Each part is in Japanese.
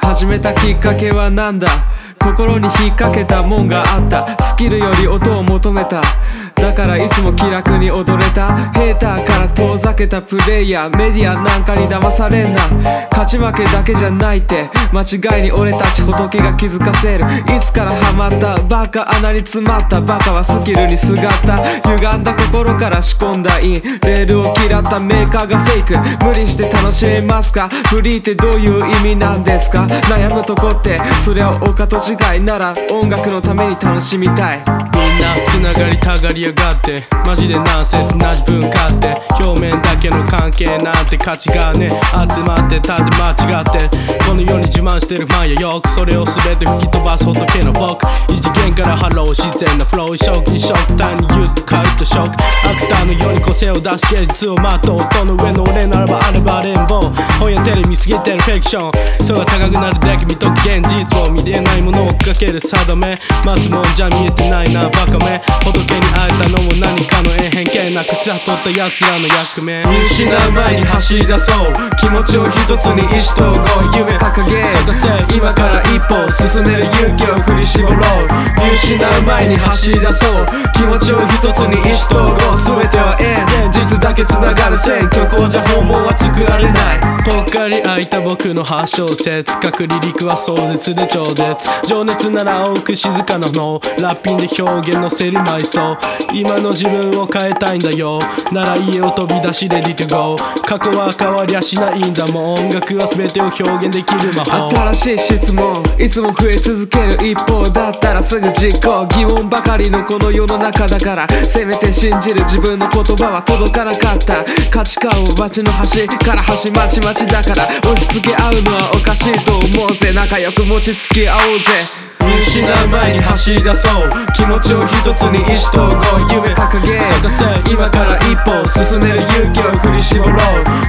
始めたきっかけは何だ？心に引っ掛けたもんがあった。スキルより音を求めた。だからいつも気楽に踊れた。ヘーターから遠ざけたプレイヤー。メディアなんかに騙されんな。勝ち負けだけじゃないって。間違いに俺たち仏が気づかせる。いつからハマった？バカ穴に詰まった。バカはスキルにすがった。歪んだ心から仕込んだイン。レールを嫌ったメーカーがフェイク。無理して楽しめますか？フリーってどういう意味なんですか？悩むとこってそれは丘と違いなら音楽のために楽しみたい。みんなつながりたがりやがってマジでナンセンスな自分勝手。表面だけの関係なんて価値がねあって待ってたって間違って。この世に自慢してるファンやよくそれを全て吹き飛ばす仏の僕。異次元からハロー自然なフロー。一生一生個性を出し芸術をまとう音の上の俺ならばあればレンボー本やテレビ見すぎてるフィクション。層が高くなるだけ見とく現実を見れないものを追っかける定め待つもんじゃ見えてないなバカめ。仏に会えたのも何かの縁偏見なくさ取った奴らの役目。見失う前に走り出そう。気持ちを一つに意志統合夢掲げ。探せ今から一歩進める勇気を振り絞ろう。見失う前に走り出そう。気持ちを一つに意志統合全ては縁現実だけ繋がる線。虚構じゃ訪問は作られない。かり開いた僕の8小節各離陸は壮絶で超絶。情熱なら多く静かなのラッピンで表現のせる埋葬今の自分を変えたいんだよ。なら家を飛び出しレディ to go 過去は変わりゃしないんだもん。音楽は全てを表現できる魔法。新しい質問。いつも増え続ける一方だったらすぐ実行。疑問ばかりのこの世の中だから。せめて信じる自分の言葉は届かなかった。価値観を街の端から端まちまちだから押し付け合うのはおかしいと思うぜ。仲良く持ちつき合おうぜ。見失う前に走り出そう。気持ちを一つに意志統合夢掲げ。探せ今から一歩進める勇気を振り絞ろう。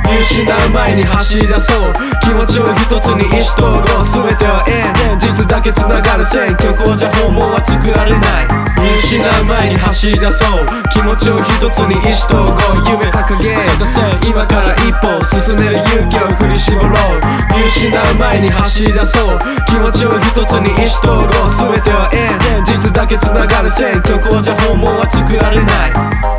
見失う前に走り出そう。気持ちを一つに意志統合全ては縁。現実だけ繋がる線。虚構じゃ訪問は作られない見失う前に走り出そう。気持ちを一つに意志投合夢掲げ探せ今から一歩進める勇気を振り絞ろう。見失う前に走り出そう。気持ちを一つに意志投合全ては縁。現実だけ繋がる線虚構じゃ訪問は作られない。